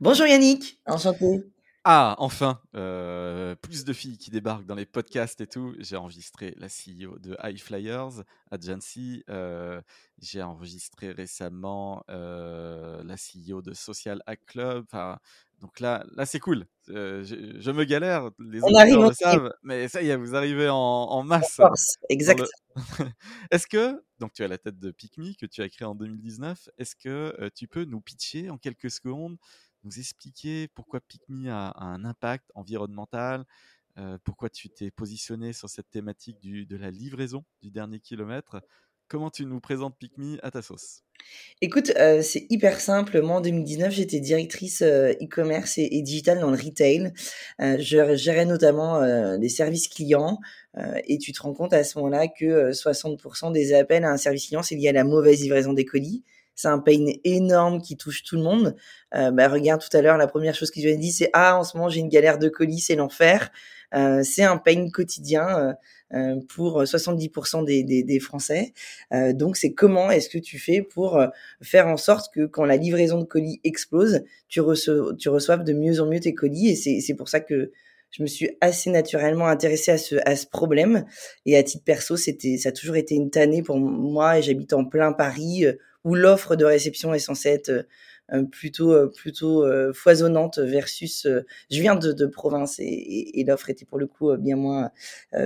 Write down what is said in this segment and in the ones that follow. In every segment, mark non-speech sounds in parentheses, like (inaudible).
Bonjour Yannick, enchanté. Ah, enfin, euh, plus de filles qui débarquent dans les podcasts et tout. J'ai enregistré la CEO de High Flyers, Agency. Euh, j'ai enregistré récemment euh, la CEO de Social Hack Club. donc là, là c'est cool. Je, me galère, les On arrive le savent, mais ça y est, vous arrivez en, masse. exact. (laughs) Est-ce que, donc tu as la tête de PicMe que tu as créé en 2019, est-ce que tu peux nous pitcher en quelques secondes nous expliquer pourquoi PicMe a, un impact environnemental, euh, pourquoi tu t'es positionné sur cette thématique de la livraison du dernier kilomètre. Comment tu nous présentes PicMe à ta sauce? Écoute, euh, c'est hyper simple. En 2019, j'étais directrice euh, e-commerce et, digital dans le retail. je gérais notamment des services clients. et tu te rends compte à ce moment-là que 60% des appels à un service client, c'est lié à la mauvaise livraison des colis c'est un pain énorme qui touche tout le monde. Euh, bah, regarde tout à l'heure, la première chose qu'ils ont dit, c'est ah en ce moment j'ai une galère de colis, c'est l'enfer. Euh, c'est un pain quotidien euh, euh pour 70% des, des, des, Français. Euh, donc c'est comment est-ce que tu fais pour euh, faire en sorte que quand la livraison de colis explose, tu, reçois, tu reçoives de mieux en mieux tes colis? Et c'est pour ça que je me suis assez naturellement intéressée à ce, à ce problème. Et à titre perso, c'était, ça a toujours été une tannée pour moi. Et j'habite en plein Paris où l'offre de réception est censée être euh, plutôt euh, plutôt euh, foisonnante versus je viens de, de province et, et, l'offre était pour le coup bien moins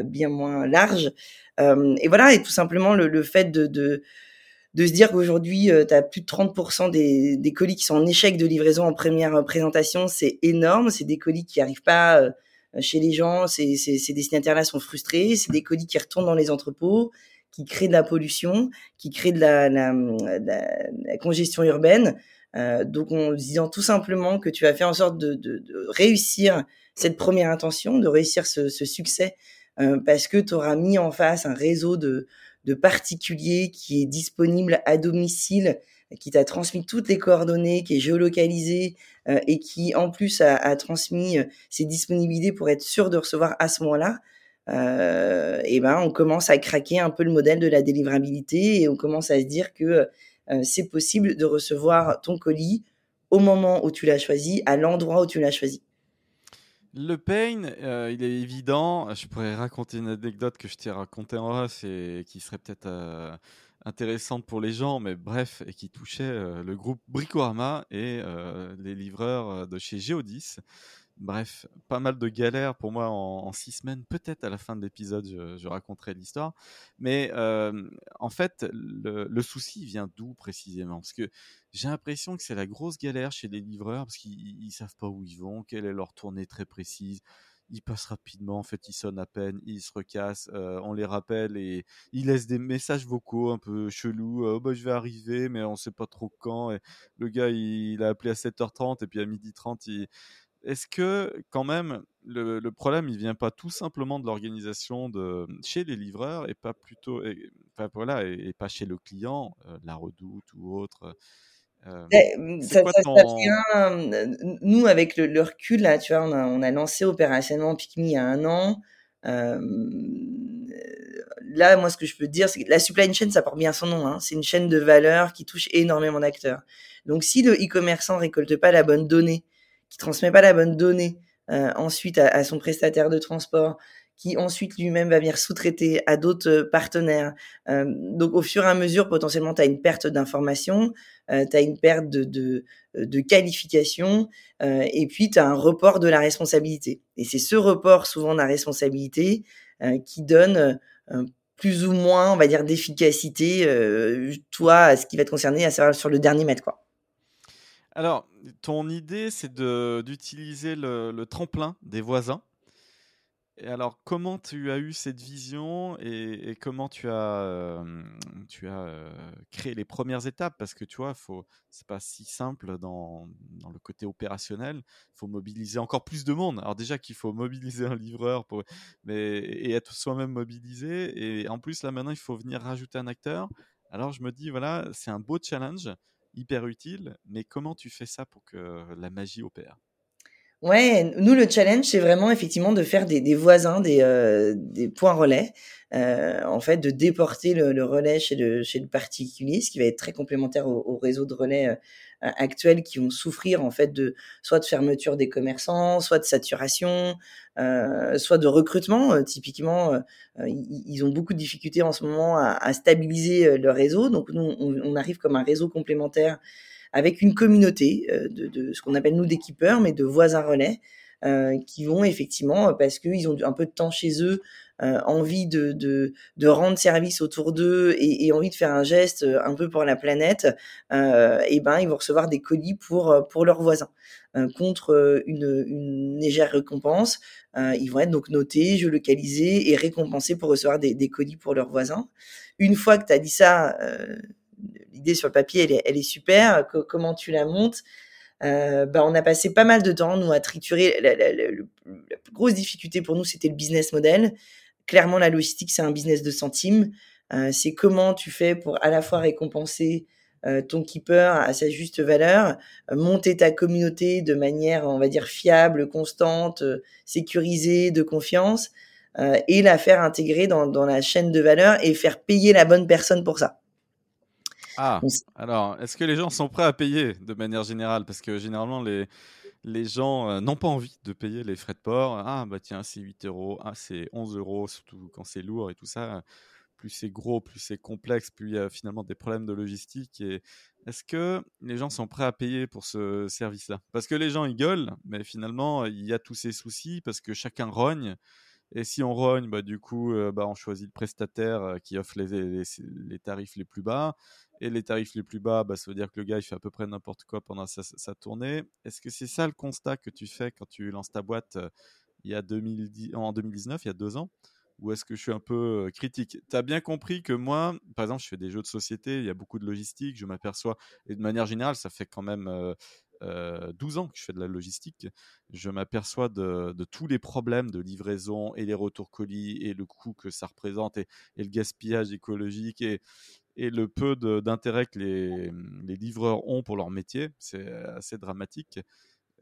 bien moins large. Et voilà et tout simplement le, le fait de, de de se dire qu'aujourd'hui, tu as plus de 30% des, des, colis qui sont en échec de livraison en première présentation, c'est énorme. C'est des colis qui arrivent pas chez les gens, ces, ces, ces destinataires-là sont frustrés, c'est des colis qui retournent dans les entrepôts, qui crée de la pollution, qui crée de la, la, la, congestion urbaine. Euh, donc en disant tout simplement que tu vas faire en sorte de, de, de réussir cette première intention, de réussir ce, ce succès, euh, parce que tu auras mis en face un réseau de, de particuliers qui est disponible à domicile, qui t'a transmis toutes les coordonnées, qui est géolocalisé euh, et qui en plus a, a transmis euh, ses disponibilités pour être sûr de recevoir à ce moment-là euh, et ben on commence à craquer un peu le modèle de la délivrabilité et on commence à se dire que euh, c'est possible de recevoir ton colis au moment où tu l'as choisi, à l'endroit où tu l'as choisi. Le pain, euh, il est évident. Je pourrais raconter une anecdote que je t'ai racontée en off et qui serait peut-être intéressante pour les gens, mais bref, et qui touchait le groupe Bricorama et les livreurs de chez Geodis. Bref, pas mal de galères pour moi en, six semaines. Peut-être à la fin de l'épisode, je, raconterai l'histoire. Mais euh, en fait, le, souci vient d'où précisément? Parce que j'ai l'impression que c'est la grosse galère chez les livreurs parce qu'ils ne savent pas où ils vont, quelle est leur tournée très précise. Ils passent rapidement, en fait, ils sonnent à peine, ils se recassent, euh, on les rappelle et ils laissent des messages vocaux un peu chelous. Oh, bah, je vais arriver, mais on sait pas trop quand. Et le gars, il, il a appelé à 7h30 et puis à 12h30, il est-ce que quand même le, problème il vient pas tout simplement de l'organisation de chez les livreurs et pas plutôt et, voilà et, pas chez le client, euh, la Redoute ou autre. Euh, mmh, ça, nous avec le, recul là, tu vois, on a, on a lancé opérationnellement Picmi il y a un an. là, moi, ce que je peux te dire, c'est que la supply chain, ça porte bien son nom. Hein. C'est une chaîne de valeur qui touche énormément d'acteurs. Donc, si le e-commerçant récolte pas la bonne donnée qui transmet pas la bonne donnée euh, ensuite à, son prestataire de transport, qui ensuite lui-même va venir sous-traiter à d'autres euh, partenaires. Euh, donc au fur et à mesure, potentiellement, tu as une perte d'information, euh, tu as une perte de, de, de qualification, euh, et puis tu as un report de la responsabilité. Et c'est ce report souvent de la responsabilité qui donne plus ou moins, on va dire, d'efficacité, toi, à ce qui va te concerner, à savoir sur le dernier mètre. Quoi. Alors, ton idée, c'est d'utiliser le, le, tremplin des voisins. Et alors, comment tu as eu cette vision et, comment tu as, tu as créé les premières étapes? Parce que tu vois, c'est pas si simple dans, dans le côté opérationnel. Il faut mobiliser encore plus de monde. Alors déjà qu'il faut mobiliser un livreur mais, et être soi-même mobilisé. Et en plus, là maintenant, il faut venir rajouter un acteur. Alors je me dis, voilà, c'est un beau challenge, hyper utile. Mais comment tu fais ça pour que la magie opère? Ouais, nous le challenge c'est vraiment effectivement de faire des, des voisins, des, euh, des points relais, euh, en fait de déporter le, le, relais chez le, chez le particulier, ce qui va être très complémentaire au, au réseau de relais euh, actuels qui vont souffrir en fait de soit de fermeture des commerçants, soit de saturation, euh, soit de recrutement. Euh, typiquement, ils, ils, ont beaucoup de difficultés en ce moment à, à stabiliser leur réseau, donc nous on, on arrive comme un réseau complémentaire avec une communauté euh, de, de ce qu'on appelle nous des mais de voisins relais, euh, qui vont effectivement, parce qu'ils ont un peu de temps chez eux, euh, envie de, de, de, rendre service autour d'eux et, et, envie de faire un geste euh, un peu pour la planète, euh, et ben ils vont recevoir des colis pour pour leurs voisins euh, contre une, une, légère récompense. ils vont être donc notés, géolocalisés et récompensés pour recevoir des, des colis pour leurs voisins. Une fois que tu as dit ça, l'idée sur le papier, elle est, elle est super. comment tu la montes euh, bah, on a passé pas mal de temps, nous, à triturer. La, la, la, la plus grosse difficulté pour nous, c'était le business model. Clairement, la logistique, c'est un business de centimes. Euh, c'est comment tu fais pour à la fois récompenser euh, ton keeper à sa juste valeur, monter ta communauté de manière, on va dire, fiable, constante, sécurisée, de confiance, euh, et la faire intégrer dans, dans la chaîne de valeur et faire payer la bonne personne pour ça. Ah, alors, est-ce que les gens sont prêts à payer de manière générale? Parce que généralement, les, les gens euh, n'ont pas envie de payer les frais de port. Ah, bah tiens, c'est 8 euros, ah, c'est 11 euros, surtout quand c'est lourd et tout ça. Plus c'est gros, plus c'est complexe, plus il y a finalement des problèmes de logistique. Et est-ce que les gens sont prêts à payer pour ce service-là? Parce que les gens, ils gueulent, mais finalement, il y a tous ces soucis parce que chacun rogne. Et si on rogne, bah, du coup, euh, bah, on choisit le prestataire euh, qui offre les, les, les, tarifs les plus bas. Et les tarifs les plus bas, bah, ça veut dire que le gars, il fait à peu près n'importe quoi pendant sa, tournée. Est-ce que c'est ça le constat que tu fais quand tu lances ta boîte il y a 2010, en 2019, il y a deux ans? Ou est-ce que je suis un peu critique? Tu as bien compris que moi, par exemple, je fais des jeux de société, il y a beaucoup de logistique, je m'aperçois, et de manière générale, ça fait quand même... Euh, euh, 12 ans que je fais de la logistique, je m'aperçois de, de, tous les problèmes de livraison et les retours colis et le coût que ça représente et, et le gaspillage écologique et, et le peu d'intérêt que les, les, livreurs ont pour leur métier. C'est assez dramatique.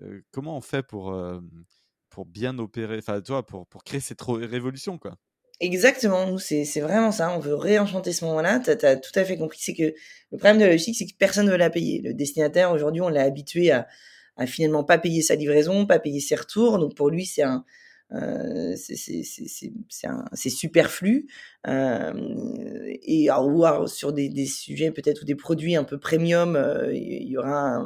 Euh, comment on fait pour, euh, pour bien opérer, enfin, toi, pour, pour créer cette révolution, quoi? Exactement, nous, c'est vraiment ça. On veut réenchanter ce moment-là. Tu as, tout à fait compris. C'est que le problème de la logistique, c'est que personne ne veut la payer. Le destinataire, aujourd'hui, on l'a habitué à, à finalement pas payer sa livraison, pas payer ses retours. Donc, pour lui, c'est un, euh, c'est superflu. Euh, et alors, sur des, des sujets peut-être ou des produits un peu premium, euh, il y aura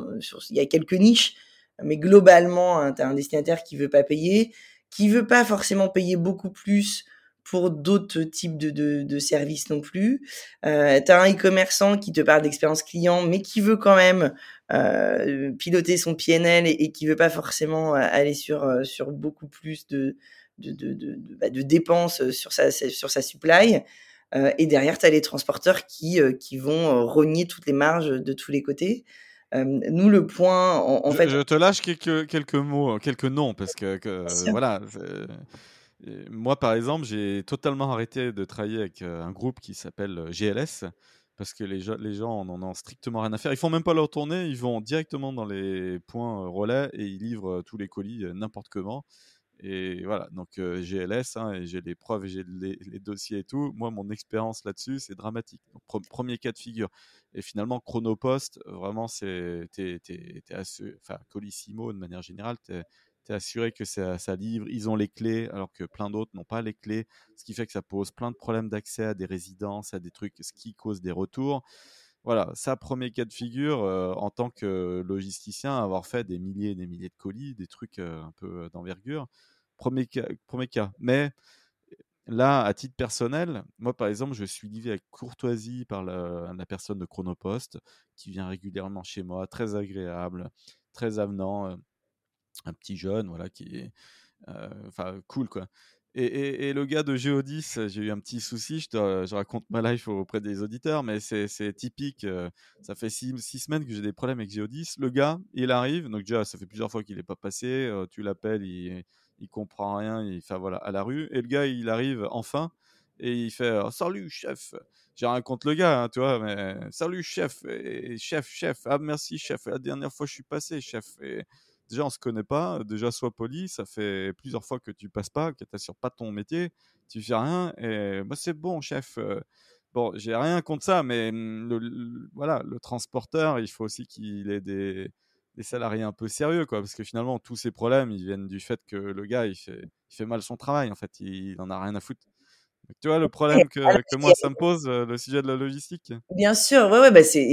il y a quelques niches, mais globalement, hein, tu as un destinataire qui veut pas payer, qui veut pas forcément payer beaucoup plus pour d'autres types de, de, de, services non plus. Euh, tu as un e-commerçant qui te parle d'expérience client, mais qui veut quand même euh, piloter son PNL et, et qui veut pas forcément euh, aller sur, euh, sur beaucoup plus de, de, de, de, bah, de dépenses sur sa, sur sa supply. Euh, et derrière, tu as les transporteurs qui, qui vont rogner toutes les marges de tous les côtés. Euh, nous, le point, en, en je, fait... Je te lâche quelques, quelques mots, quelques noms, parce que, que voilà moi, par exemple, j'ai totalement arrêté de travailler avec un groupe qui s'appelle GLS parce que les, les gens n'en ont strictement rien à faire. Ils font même pas leur tournée, ils vont directement dans les points relais et ils livrent tous les colis n'importe comment. Et voilà, donc euh, GLS, hein, et j'ai les preuves, j'ai les, dossiers et tout. Moi, mon expérience là-dessus, c'est dramatique. Donc, pre premier cas de figure. Et finalement, Chronopost, vraiment, c'est, t'es, t'es enfin, Colissimo, de manière générale, assuré que ça, livre, ils ont les clés, alors que plein d'autres n'ont pas les clés, ce qui fait que ça pose plein de problèmes d'accès à des résidences, à des trucs, ce qui cause des retours. Voilà, ça, premier cas de figure, euh, en tant que logisticien, avoir fait des milliers et des milliers de colis, des trucs euh, un peu d'envergure. Premier cas, premier cas. Mais là, à titre personnel, moi, par exemple, je suis livré avec courtoisie par la, la personne de Chronopost qui vient régulièrement chez moi, très agréable, très avenant. Euh, un petit jeune, voilà, qui est, euh, enfin, cool, quoi. Et, le gars de Géodis, j'ai eu un petit souci, je, raconte ma life auprès des auditeurs, mais c'est typique. ça fait six, semaines que j'ai des problèmes avec Géodis. Le gars, il arrive, donc déjà, ça fait plusieurs fois qu'il n'est pas passé. tu l'appelles, il, il comprend rien, il fait voilà, à la rue. Et le gars, il arrive enfin et il fait «Oh, Salut, chef J'ai rien contre le gars, hein, tu vois, mais Salut, chef et, Chef, chef, ah merci, chef. La dernière fois, je suis passé, chef. Déjà on se connaît pas, déjà sois poli, ça fait plusieurs fois que tu passes pas, que tu n'assures pas ton métier, tu fais rien, et bah, c'est bon chef. Bon, j'ai rien contre ça, mais mmh, le, voilà, le transporteur, il faut aussi qu'il ait des, des, salariés un peu sérieux, quoi, parce que finalement tous ces problèmes, ils viennent du fait que le gars, il fait, il fait mal son travail, en fait, il, il en a rien à foutre tu vois le problème que, que moi ça. me pose, euh, le sujet de la logistique. Bien sûr, ouais, ouais, bah c'est,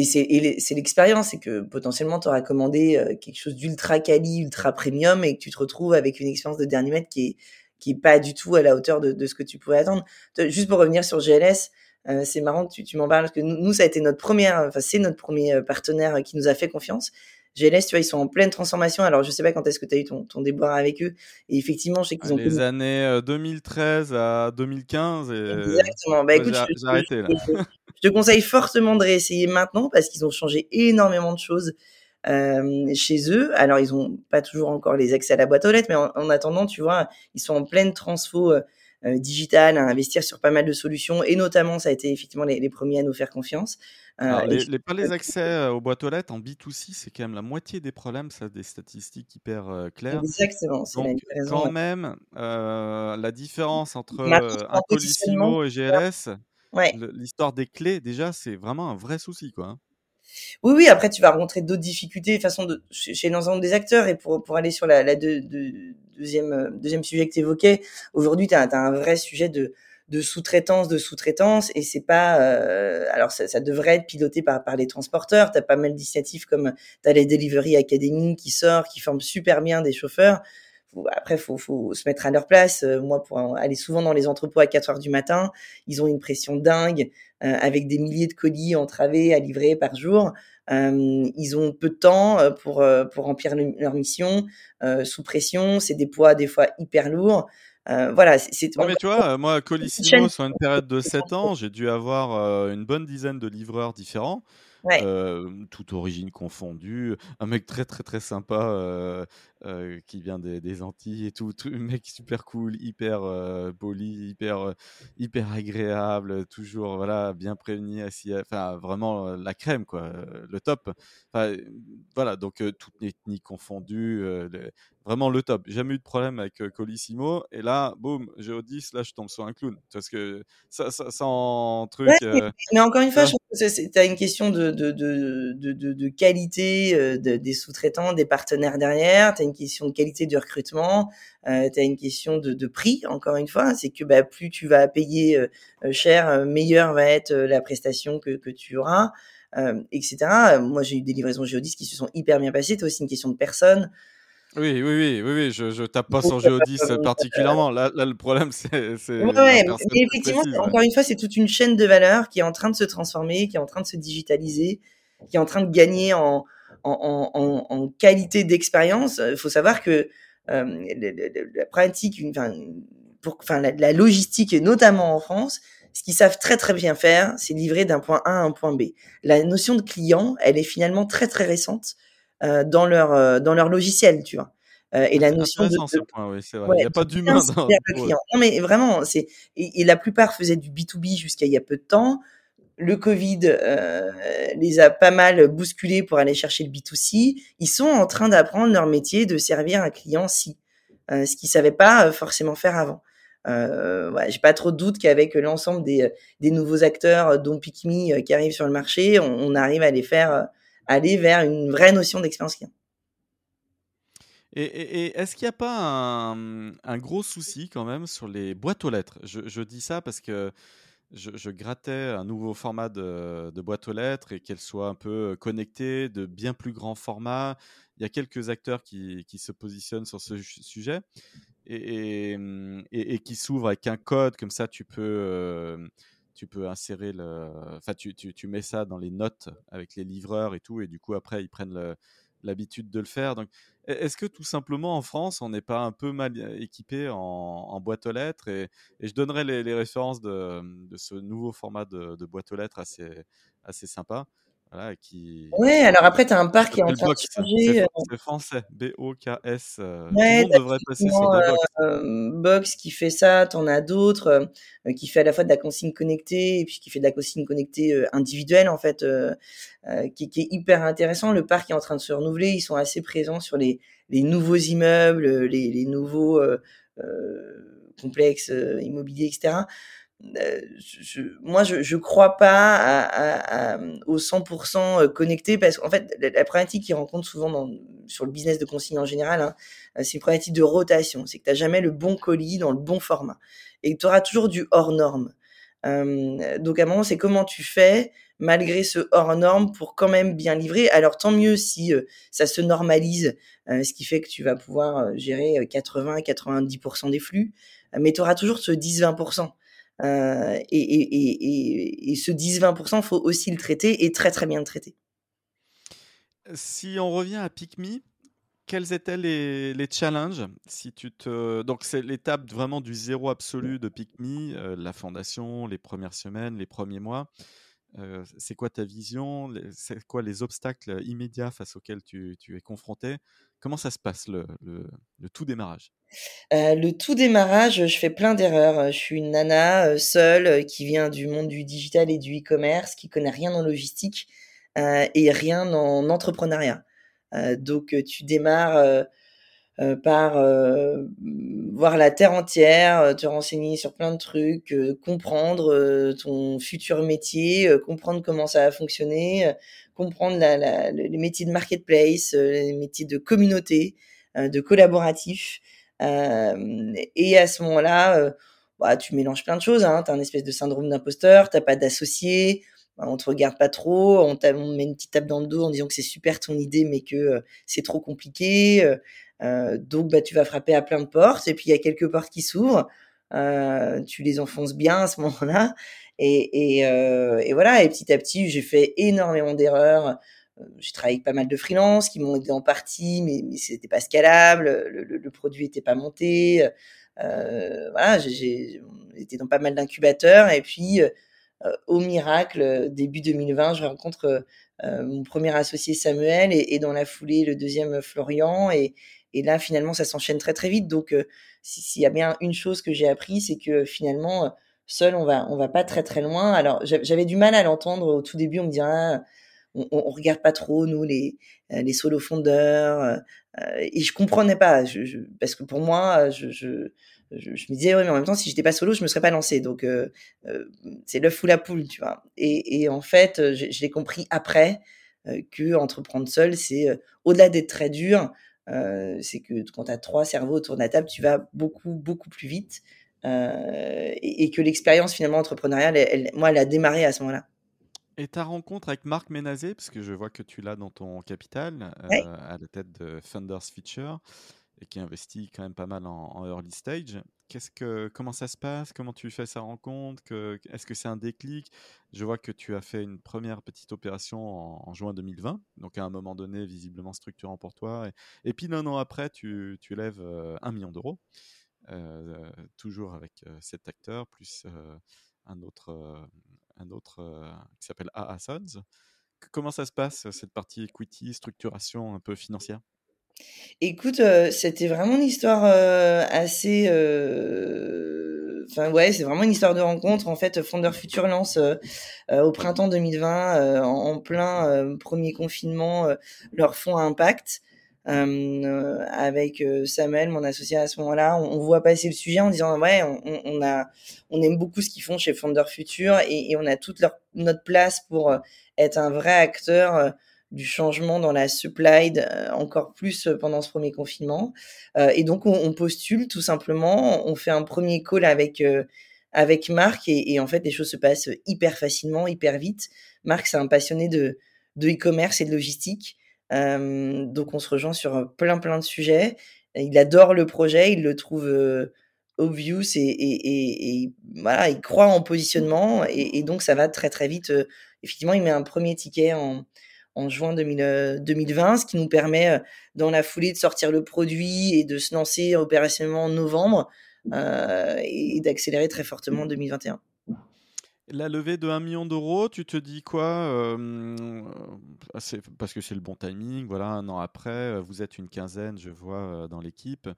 l'expérience, c'est que potentiellement tu auras commandé euh, quelque chose d'ultra quali, ultra premium et que tu te retrouves avec une expérience de dernier mètre qui est, qui est pas du tout à la hauteur de, de ce que tu pouvais attendre. Juste pour revenir sur GLS, euh, c'est marrant que tu, tu m'en parles parce que nous, nous, ça a été notre première, enfin c'est notre premier partenaire qui nous a fait confiance GLS, tu vois, ils sont en pleine transformation. Alors, je sais pas quand est-ce que tu as eu ton, ton déboire avec eux. Et effectivement, je sais qu'ils ah, ont. Les années 2013 euh, à 2015. Exactement. Bah, écoute, j'ai arrêté là. Je, te conseille fortement de réessayer maintenant parce qu'ils ont changé énormément de choses. Euh, chez eux. Alors, ils ont pas toujours encore les accès à la boîte aux lettres, mais en, attendant, tu vois, ils sont en pleine transfo euh, euh, digital, à investir sur pas mal de solutions, et notamment, ça a été effectivement les, premiers à nous faire confiance. Euh, les, pas les accès euh, aux boîtes aux lettres en B2C, c'est quand même la moitié des problèmes, ça, des statistiques hyper claires. Exactement. Donc, quand même, la différence entre un Colissimo et GLS, l'histoire des clés, déjà, c'est vraiment un vrai souci, quoi. Oui, oui, après, tu vas rencontrer d'autres difficultés façon de, chez l'ensemble des acteurs. Et pour, pour aller sur la, la deuxième, euh, deuxième sujet que tu évoquais, aujourd'hui, tu as, un vrai sujet de, de sous-traitance, de sous-traitance, et c'est pas. Euh, alors, ça, ça, devrait être piloté par, par les transporteurs. Tu as pas mal d'initiatives comme tu as les Delivery Academy qui sort, qui forment super bien des chauffeurs après, faut, faut se mettre à leur place. Euh, moi, pour aller souvent dans les entrepôts à 4 heures du matin, ils ont une pression dingue, avec des milliers de colis entravés à livrer par jour. Euh, ils ont peu de temps pour pour remplir leur mission sous pression. C'est des poids des fois hyper lourds. voilà, c'est. Mais tu vois, moi, Colissimo, sur une période de 7 ans, j'ai dû avoir une bonne dizaine de livreurs différents. Toute origine confondue, un mec très très très sympa qui vient des, Antilles et tout, un mec super cool, hyper poli, hyper hyper agréable, toujours voilà bien prévenu, enfin vraiment la crème quoi, le top. voilà donc toute ethnie confondue, vraiment le top. Jamais eu de problème avec Colissimo. Et là, boum, Géodis, là, je tombe sur un clown. Parce que ça, ça, en truc. mais encore une fois, je trouve que tu as une question de, de, de, de, de qualité des sous-traitants, des partenaires derrière. Tu as une question de qualité du recrutement. Euh, tu as une question de, prix, encore une fois. C'est que bah, plus tu vas payer cher, meilleure va être la prestation que, que tu auras. etc. Moi, j'ai eu des livraisons Géodis qui se sont hyper bien passées. C'est aussi une question de personne. Oui, oui, oui, oui, oui, je, je tape pas sur Géodis particulièrement. Là, là, le problème, c'est. Ouais, effectivement, encore une fois, c'est toute une chaîne de valeur qui est en train de se transformer, qui est en train de se digitaliser, qui est en train de gagner en, en, en, en qualité d'expérience. Il faut savoir que euh, la, pratique, enfin, pour, enfin, la, la, logistique, notamment en France, ce qu'ils savent très très bien faire, c'est livrer d'un point A à un point B. La notion de client, elle est finalement très très récente euh, dans leur euh, dans leur logiciel, tu vois. Euh, et la notion de, ce point, oui, c'est vrai. il n'y a pas d'humain dans le client. Non, mais vraiment, c'est et, la plupart faisaient du B2B jusqu'à il y a peu de temps. Le Covid euh, les a pas mal bousculés pour aller chercher le B2C. Ils sont en train d'apprendre leur métier de servir un client si, euh, ce qu'ils savaient pas forcément faire avant. Euh, ouais, J'ai pas trop de doute qu'avec l'ensemble des, des nouveaux acteurs, dont Pikmi, qui arrivent sur le marché, on, on arrive à les faire aller vers une vraie notion d'expérience client. Et, est-ce qu'il n'y a pas un, gros souci quand même sur les boîtes aux lettres? Je, dis ça parce que je, grattais un nouveau format de, boîte aux lettres et qu'elle soit un peu connectée, de bien plus grand format. Il y a quelques acteurs qui, se positionnent sur ce sujet et, qui s'ouvrent avec un code, comme ça tu peux euh, tu peux insérer le. Enfin, tu, tu, mets ça dans les notes avec les livreurs et tout, et du coup, après, ils prennent l'habitude de le faire. Donc, Est-ce que tout simplement en France, on n'est pas un peu mal équipé en, boîte aux lettres? Et, je donnerai les, références de, ce nouveau format de, de boîte aux lettres assez, assez sympa. Voilà, qui... Ouais, alors après, tu as un parc qui est en train de changer. Euh c'est français, B-O-K-S. Euh, ouais, tout le monde devrait passer sur Box. Euh, Box qui fait ça, tu en as d'autres, qui fait à la fois de la consigne connectée et puis qui fait de la consigne connectée individuelle, en fait, qui, qui, est hyper intéressant. Le parc est en train de se renouveler, ils sont assez présents sur les, les nouveaux immeubles, les, les nouveaux complexes immobiliers, etc. Euh, moi, je, je crois pas à, à, au 100% euh, connecté parce qu'en fait, la, problématique qu'ils rencontrent souvent sur le business de consigne en général, hein, euh, c'est une problématique de rotation. C'est que tu jamais le bon colis dans le bon format et tu auras toujours du hors norme. Euh, donc à un moment, c'est comment tu fais malgré ce hors norme pour quand même bien livrer. Alors tant mieux si ça se normalise, ce qui fait que tu vas pouvoir gérer 80-90% des flux, mais tu auras toujours ce 10-20%. Euh, et, et, et, et, ce 10-20%, faut aussi le traiter et très très bien le traiter. Si on revient à PicMe, quels étaient les, les, challenges? Si tu te... Donc c'est l'étape vraiment du zéro absolu de PicMe, euh, la fondation, les premières semaines, les premiers mois. Euh, c'est quoi ta vision? C'est quoi les obstacles immédiats face auxquels tu, es confronté? Comment ça se passe le, tout démarrage? Euh, Le tout démarrage, je fais plein d'erreurs. Je suis une nana euh, seule qui vient du monde du digital et du e-commerce, qui connaît rien en logistique et rien en entrepreneuriat. donc tu démarres euh, par euh, voir la terre entière, euh, te renseigner sur plein de trucs, comprendre ton futur métier, comprendre comment ça va fonctionner, comprendre la, la, les métiers de marketplace, les métiers de communauté, de collaboratif. et à ce moment-là, bah, tu mélanges plein de choses. Hein. Tu as un espèce de syndrome d'imposteur, t'as pas d'associé, bah, on te regarde pas trop, on, on met une petite tape dans le dos en disant que c'est super ton idée, mais que c'est trop compliqué. Euh, donc, bah, tu vas frapper à plein de portes, et puis il y a quelques portes qui s'ouvrent. Euh, tu les enfonces bien à ce moment-là, et, et, euh, et, voilà. Et petit à petit, j'ai fait énormément d'erreurs. Euh, j'ai travaillé avec pas mal de freelances qui m'ont aidé en partie, mais, mais c'était pas scalable. Le, le, le, produit était pas monté. Euh, voilà, j'ai été dans pas mal d'incubateurs, et puis au miracle, début 2020, je rencontre mon premier associé Samuel et, et, dans la foulée le deuxième Florian et, et là, finalement, ça s'enchaîne très très vite. Donc, euh, s'il y a bien une chose que j'ai appris, c'est que finalement, euh, seul, on va on va pas très très loin. Alors, j'avais du mal à l'entendre au tout début. On me disait, ah, on, on, regarde pas trop nous les euh, les solo fondeurs. et je comprenais pas, parce que pour moi, je, je je, me disais oui mais en même temps si j'étais pas solo je me serais pas lancé donc euh, c'est l'œuf ou la poule tu vois et, en fait je, l'ai compris après que entreprendre seul c'est au-delà d'être très dur euh, c'est que quand tu as trois cerveaux autour de la table, tu vas beaucoup, beaucoup plus vite. Euh, et, que l'expérience finalement entrepreneuriale, elle, moi, elle a démarré à ce moment-là. Et ta rencontre avec Marc Ménazé, parce que je vois que tu l'as dans ton capital, euh, à la tête de Funders Feature, et qui investit quand même pas mal en, early stage. Comment ça se passe? Comment tu fais sa rencontre? Est-ce que c'est un déclic? Je vois que tu as fait une première petite opération en, juin 2020, donc à un moment donné visiblement structurant pour toi. Et, puis un an après, tu, tu lèves euh, un million d'euros, euh, toujours avec euh, cet acteur, plus un autre, un autre qui s'appelle AA Sons. Comment ça se passe, cette partie equity, structuration un peu financière? Écoute, euh, c'était vraiment une histoire euh, assez. Euh, enfin, ouais, c'est vraiment une histoire de rencontre. En fait, Founder Future lance au printemps 2020, en, plein premier confinement, leur fonds impact. avec Samuel, mon associé à ce moment-là, on, voit passer le sujet en disant ouais, on, a, on aime beaucoup ce qu'ils font chez Founder Future et, on a toute notre place pour être un vrai acteur du changement dans la supply euh, encore plus euh, pendant ce premier confinement. Euh, et donc, on, postule tout simplement, on fait un premier call avec avec Marc et, en fait, les choses se passent hyper facilement, hyper vite. Marc, c'est un passionné de de e-commerce et de logistique. donc, on se rejoint sur plein plein de sujets. Il adore le projet, il le trouve obvious et, voilà, il croit en positionnement et, donc ça va très très vite. effectivement, il met un premier ticket en, en juin 2020, ce qui nous permet dans la foulée de sortir le produit et de se lancer opérationnellement en novembre et d'accélérer très fortement en 2021. La levée de 1 million d'euros, tu te dis quoi Parce que c'est le bon timing, voilà, un an après, vous êtes une quinzaine, je vois, dans l'équipe.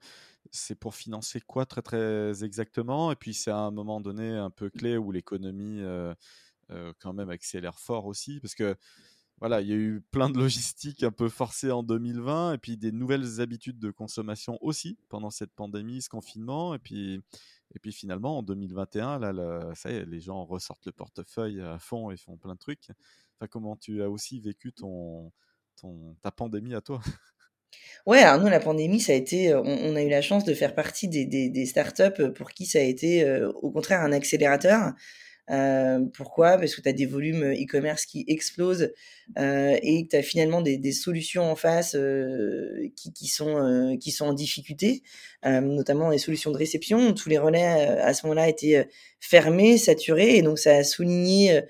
C'est pour financer quoi très très exactement? Et puis c'est à un moment donné un peu clé où l'économie quand même accélère fort aussi, parce que voilà, il y a eu plein de logistiques un peu forcées en 2020 et puis des nouvelles habitudes de consommation aussi pendant cette pandémie, ce confinement. Et puis, et puis finalement, en 2021, là, ça les gens ressortent le portefeuille à fond et font plein de trucs. Comment tu as aussi vécu ton, ta pandémie à toi? Ouais, nous, la pandémie, ça a été, on, a eu la chance de faire partie des, des, des startups pour qui ça a été, au contraire, un accélérateur. Euh, pourquoi? Parce que tu as des volumes e-commerce qui explosent euh, et que tu as finalement des, des, solutions en face euh, qui, qui, sont, euh, qui sont en difficulté, euh, notamment les solutions de réception. Tous les relais à ce moment-là étaient fermés, saturés, et donc ça a souligné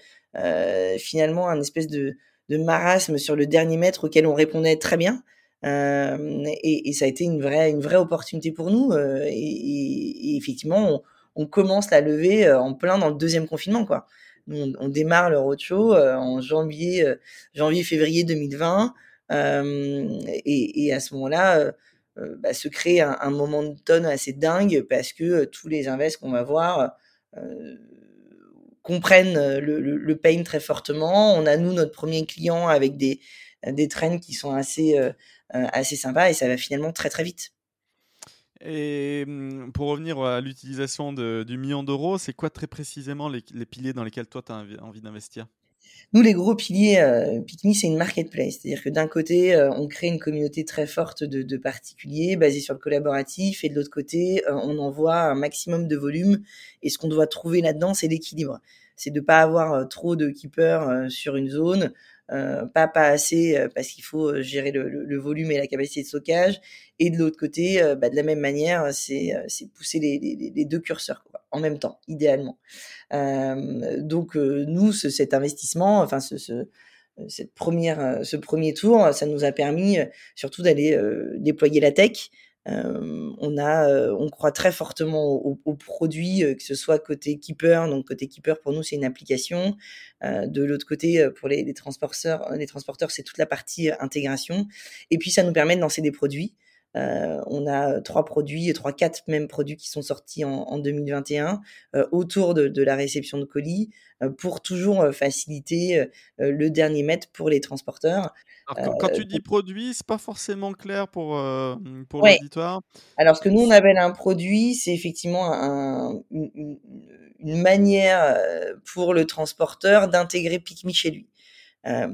finalement un espèce de, de marasme sur le dernier mètre auquel on répondait très bien. Euh, et, et, ça a été une vraie, une vraie opportunité pour nous. Euh, et, et, effectivement, on, commence la levée euh, en plein dans le deuxième confinement, quoi. on, démarre le roadshow euh, en janvier, euh, janvier-février 2020, et, à ce moment-là, bah, se crée un, moment de tonne assez dingue parce que tous les invests qu'on va voir comprennent le, le, pain très fortement. On a nous notre premier client avec des des trends qui sont assez assez sympas et ça va finalement très très vite. Et mmh, pour revenir à l'utilisation du million d'euros, c'est quoi très précisément les, piliers dans lesquels toi tu as envie d'investir? Nous, les gros piliers, euh, Picme, c'est une marketplace. C'est-à-dire que d'un côté, euh, on crée une communauté très forte de, particuliers basée sur le collaboratif, et de l'autre côté, euh, on envoie un maximum de volume. Et ce qu'on doit trouver là-dedans, c'est l'équilibre. C'est de pas avoir euh, trop de keepers euh, sur une zone, pas pas assez euh, parce qu'il faut euh, gérer le, le, volume et la capacité de stockage. Et de l'autre côté, bah, de la même manière, c'est pousser les, les, les, deux curseurs quoi, en même temps, idéalement. donc nous, ce, cet investissement, enfin ce, ce cette première, ce premier tour, ça nous a permis surtout d'aller déployer la tech, on a, on croit très fortement aux au produits, que ce soit côté Keeper. Donc côté Keeper pour nous c'est une application. de l'autre côté pour les, les, transporteurs, les transporteurs c'est toute la partie intégration. Et puis ça nous permet de lancer des produits. Euh, on a trois produits, trois, quatre mêmes produits qui sont sortis en, en 2021 euh, autour de, de, la réception de colis euh, pour toujours faciliter le dernier mètre pour les transporteurs. Alors, quand, tu dis produit, c'est pas forcément clair pour, pour ouais. l'auditoire. Alors, ce que nous on appelle un produit, c'est effectivement un, une, une, manière pour le transporteur d'intégrer PicMe chez lui.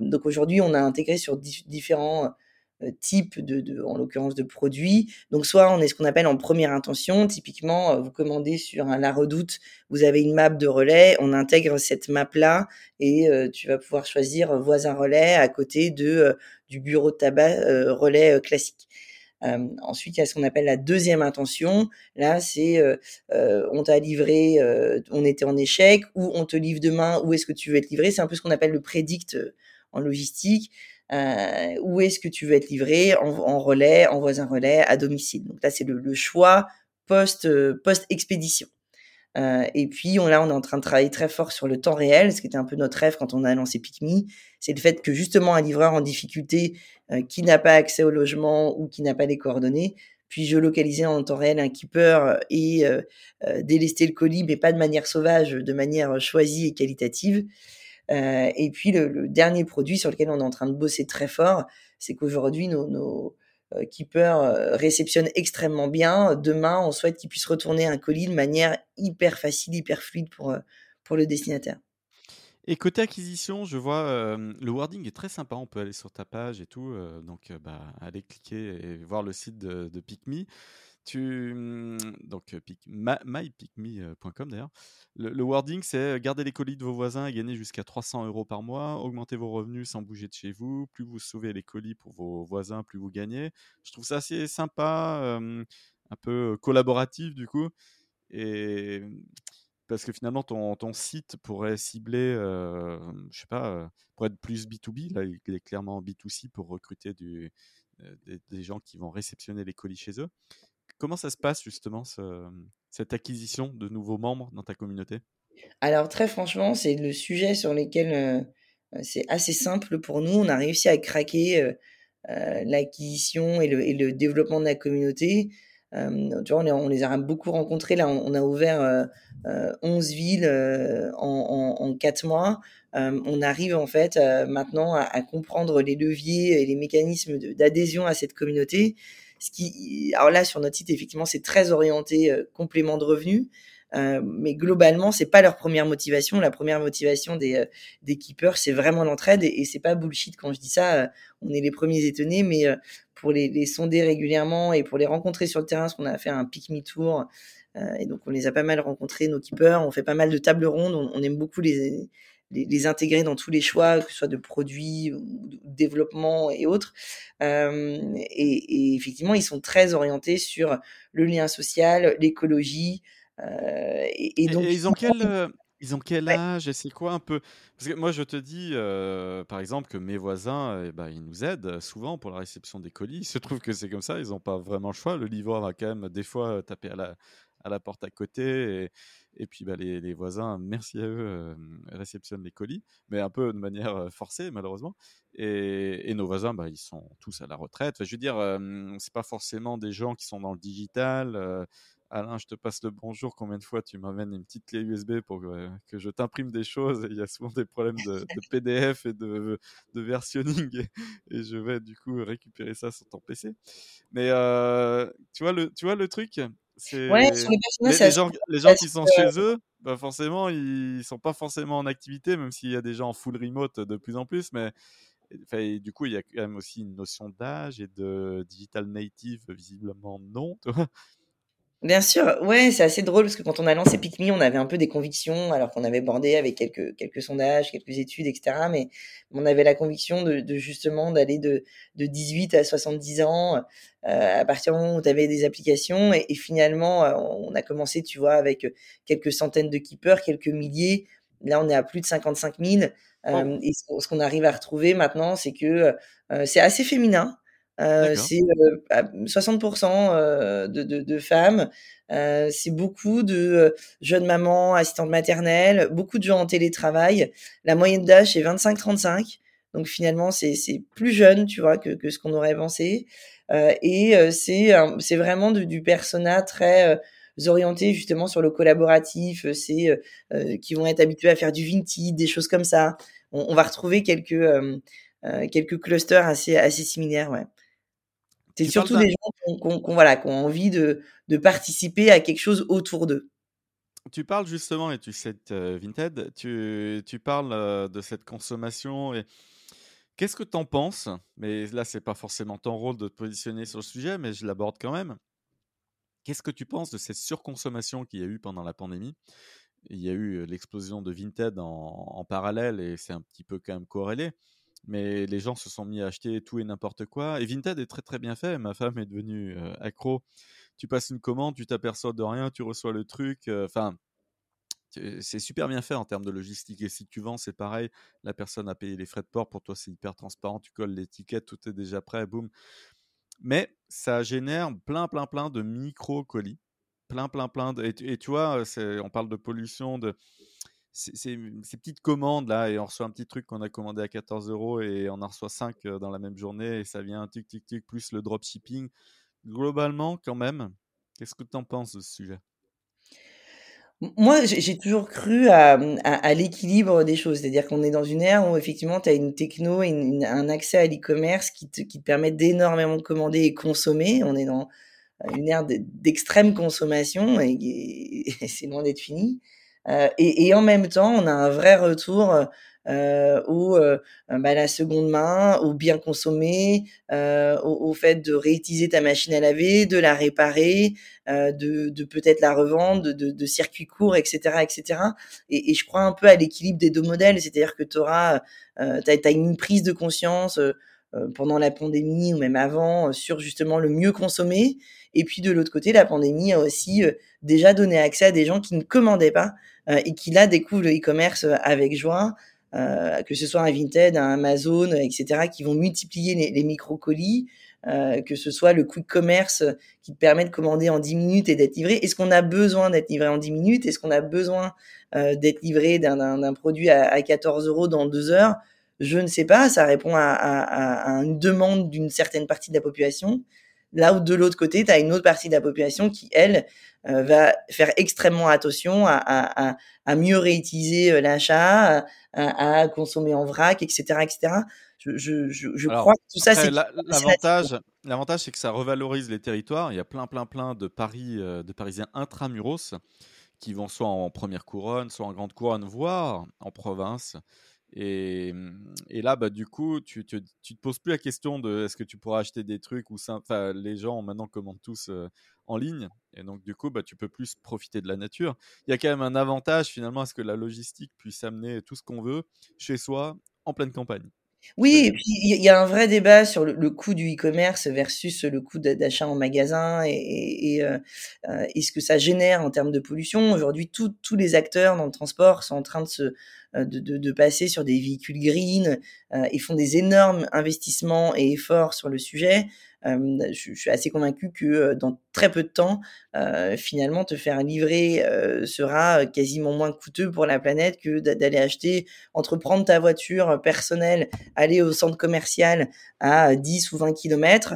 donc aujourd'hui, on a intégré sur différents euh, type de, de en l'occurrence de produits. Donc soit on est ce qu'on appelle en première intention, typiquement euh, vous commandez sur La Redoute, vous avez une map de relais, on intègre cette map là et euh, tu vas pouvoir choisir voisin relais à côté de du bureau de tabac relais classique. Euh, ensuite, il y a ce qu'on appelle la deuxième intention. Là, c'est euh, on t'a livré, on était en échec, ou on te livre demain, où est-ce que tu veux être livré? C'est un peu ce qu'on appelle le prédict en logistique euh, où est-ce que tu veux être livré en, en, relais, en voisin relais, à domicile? Donc là, c'est le, le, choix euh, post expédition. Euh, et puis on, là, on est en train de travailler très fort sur le temps réel, ce qui était un peu notre rêve quand on a lancé PicMe. C'est le fait que justement un livreur en difficulté euh, qui n'a pas accès au logement ou qui n'a pas les coordonnées puis localiser en temps réel un keeper et euh, euh, délester le colis, mais pas de manière sauvage, de manière choisie et qualitative. Euh, et puis le, dernier produit sur lequel on est en train de bosser très fort, c'est qu'aujourd'hui nos, euh, keepers euh, réceptionnent extrêmement bien. Demain, on souhaite qu'ils puissent retourner un colis de manière hyper facile, hyper fluide pour pour le destinataire. Et côté acquisition, je vois euh, le wording est très sympa. On peut aller sur ta page et tout. Donc, bah, aller cliquer et voir le site de, de. Mmh, donc, mypicme.com d'ailleurs. Le, wording, c'est garder les colis de vos voisins et gagner jusqu'à 300 euros par mois, augmenter vos revenus sans bouger de chez vous. Plus vous sauvez les colis pour vos voisins, plus vous gagnez. Je trouve ça assez sympa, un peu collaboratif du coup. Et parce que finalement, ton, ton site pourrait cibler, euh, je sais pas, pour être plus B2B. Là, il est clairement B2C pour recruter des, gens qui vont réceptionner les colis chez eux. Comment ça se passe justement, cette acquisition de nouveaux membres dans ta communauté? Alors, très franchement, c'est le sujet sur lequel c'est assez simple pour nous. On a réussi à craquer l'acquisition et le, développement de la communauté euh, tu vois, on, les a beaucoup rencontrés. Là, on, a ouvert euh, 11 euh, villes euh, en, en, en, 4 mois. on arrive en fait maintenant à, comprendre les leviers et les mécanismes d'adhésion à cette communauté. Ce qui, alors là, sur notre site, effectivement, c'est très orienté complément de revenus. Euh, mais globalement, c'est pas leur première motivation. La première motivation des, des keepers, c'est vraiment l'entraide et, et c'est pas bullshit quand je dis ça. on est les premiers étonnés, mais pour les, les, sonder régulièrement et pour les rencontrer sur le terrain, parce qu'on a fait un pick me tour. Euh, et donc, on les a pas mal rencontrés, nos keepers. On fait pas mal de tables rondes. On, aime beaucoup les, les, les, intégrer dans tous les choix, que ce soit de produits, de développement et autres. Euh, et, et, effectivement, ils sont très orientés sur le lien social, l'écologie. Euh, et, et, donc, ils ont quel, ils ont quel âge et c'est quoi un peu? Parce que moi, je te dis, euh, par exemple, que mes voisins, eh ben, ils nous aident souvent pour la réception des colis. Il se trouve que c'est comme ça, ils n'ont pas vraiment le choix. Le livreur va quand même des fois taper à la, à la porte à côté. Et, puis bah, les, les, voisins, merci à eux, réceptionnent les colis, mais un peu de manière forcée, malheureusement. Et, et nos voisins, bah, ils sont tous à la retraite. Je veux dire, c'est pas forcément des gens qui sont dans le digital. Alain, je te passe le bonjour. Combien de fois tu m'amènes une petite clé USB pour que, je t'imprime des choses Il y a souvent des problèmes de, PDF et de, versionning et, je vais du coup récupérer ça sur ton PC. Mais tu, vois le, tu vois le truc? Les, les, gens, les gens qui sont chez eux, bah forcément, ils sont pas forcément en activité, même s'il y a des gens en full remote de plus en plus. Mais du coup, il y a quand même aussi une notion d'âge et de digital native, visiblement non. Bien sûr, ouais, c'est assez drôle parce que quand on a lancé Picme, on avait un peu des convictions, alors qu'on avait bordé avec quelques quelques sondages, quelques études, etc. Mais on avait la conviction de, de justement d'aller de de 18 à 70 ans euh, à partir du moment où tu avais des applications et, finalement euh, on a commencé, tu vois, avec quelques centaines de keepers, quelques milliers. Là, on est à plus de 55 000. Euh, et ce qu'on arrive à retrouver maintenant, c'est que euh, c'est assez féminin. Euh, c'est 60% euh, de, de, de, femmes. Euh, c'est beaucoup de jeunes mamans, assistantes maternelles, beaucoup de gens en télétravail. La moyenne d'âge est 25-35. Donc finalement, c'est plus jeune, tu vois, que, que ce qu'on aurait pensé. et c'est c'est vraiment du, du persona très orienté justement sur le collaboratif. C'est qui vont être habitués à faire du vintage, des choses comme ça. On, on va retrouver quelques quelques clusters assez assez similaires, ouais. C'est surtout des gens qui ont, voilà, qui ont envie de, de, participer à quelque chose autour d'eux. Tu parles justement, et tu sais, euh, Vinted, tu, tu parles euh, de cette consommation. Et... Qu'est-ce que tu en penses? Mais là, c'est pas forcément ton rôle de te positionner sur le sujet, mais je l'aborde quand même. Qu'est-ce que tu penses de cette surconsommation qu'il y a eu pendant la pandémie? Il y a eu l'explosion de Vinted en, en parallèle et c'est un petit peu quand même corrélé mais les gens se sont mis à acheter tout et n'importe quoi. Et Vinted est très très bien fait. Ma femme est devenue euh, accro. Tu passes une commande, tu t'aperçois de rien, tu reçois le truc. Euh, enfin, c'est super bien fait en termes de logistique. Et si tu vends, c'est pareil. La personne a payé les frais de port. Pour toi, c'est hyper transparent. Tu colles l'étiquette, tout est déjà prêt, boum. Mais ça génère plein, plein, plein de micro-colis. Plein, plein, plein. De... Et, et, tu vois, on parle de pollution, de ces, petites commandes là et on reçoit un petit truc qu'on a commandé à 14 euros et on en reçoit 5 euh, dans la même journée et ça vient tic tic tic plus le dropshipping. Globalement, quand même, qu'est-ce que tu en penses de ce sujet? Moi, j'ai toujours cru à, à, l'équilibre des choses. C'est-à-dire qu'on est dans une ère où effectivement, tu as une techno et un accès à l'e-commerce qui te, qui te permet d'énormément commander et consommer. On est dans une ère d'extrême consommation et c'est loin d'être fini. Euh, et, et, en même temps, on a un vrai retour euh, où euh, bah, la seconde main, au bien consommer, euh, au, au, fait de réutiliser ta machine à laver, de la réparer, euh, de, de peut-être la revendre, de, de, de, circuits courts, etc., etc. Et, et je crois un peu à l'équilibre des deux modèles, c'est-à-dire que tu auras, euh, as, une prise de conscience pendant la pandémie ou même avant sur justement le mieux consommer Et puis de l'autre côté, la pandémie a aussi déjà donné accès à des gens qui ne commandaient pas et qui là découvrent le e-commerce avec joie. que ce soit un Vinted, un Amazon, etc., qui vont multiplier les, micro-colis, euh, que ce soit le quick commerce qui te permet de commander en 10 minutes et d'être livré. Est-ce qu'on a besoin d'être livré en 10 minutes? Est-ce qu'on a besoin euh, d'être livré d'un produit à, à, 14 euros dans deux heures? Je ne sais pas. Ça répond à, à, à une demande d'une certaine partie de la population. Là où de l'autre côté, tu as une autre partie de la population qui, elle, euh, va faire extrêmement attention à, à, à mieux réutiliser euh, l'achat, à, consommer en vrac, etc., etc je, je, je crois que tout ça, c'est l'avantage. L'avantage, c'est que ça revalorise les territoires. Il y a plein, plein, plein de paris, euh, de Parisiens intramuros qui vont soit en première couronne, soit en grande couronne, voire en province. Et, et là, bah, du coup, tu, tu, tu, te poses plus la question de est-ce que tu pourras acheter des trucs ou ça. Enfin, les gens maintenant commandent tous euh, en ligne. Et donc, du coup, bah, tu peux plus profiter de la nature. Il y a quand même un avantage finalement à ce que la logistique puisse amener tout ce qu'on veut chez soi en pleine campagne. Oui, et puis il y a un vrai débat sur le, coût du e-commerce versus le coût d'achat en magasin et, euh, euh, et, ce que ça génère en termes de pollution. Aujourd'hui, tous les acteurs dans le transport sont en train de se de, de, de passer sur des véhicules green et font des énormes investissements et efforts sur le sujet. Euh, je, je, suis assez convaincu que euh, dans très peu de temps, euh, finalement, te faire livrer sera quasiment moins coûteux pour la planète que d'aller acheter, entreprendre ta voiture personnelle, aller au centre commercial à 10 ou 20 km,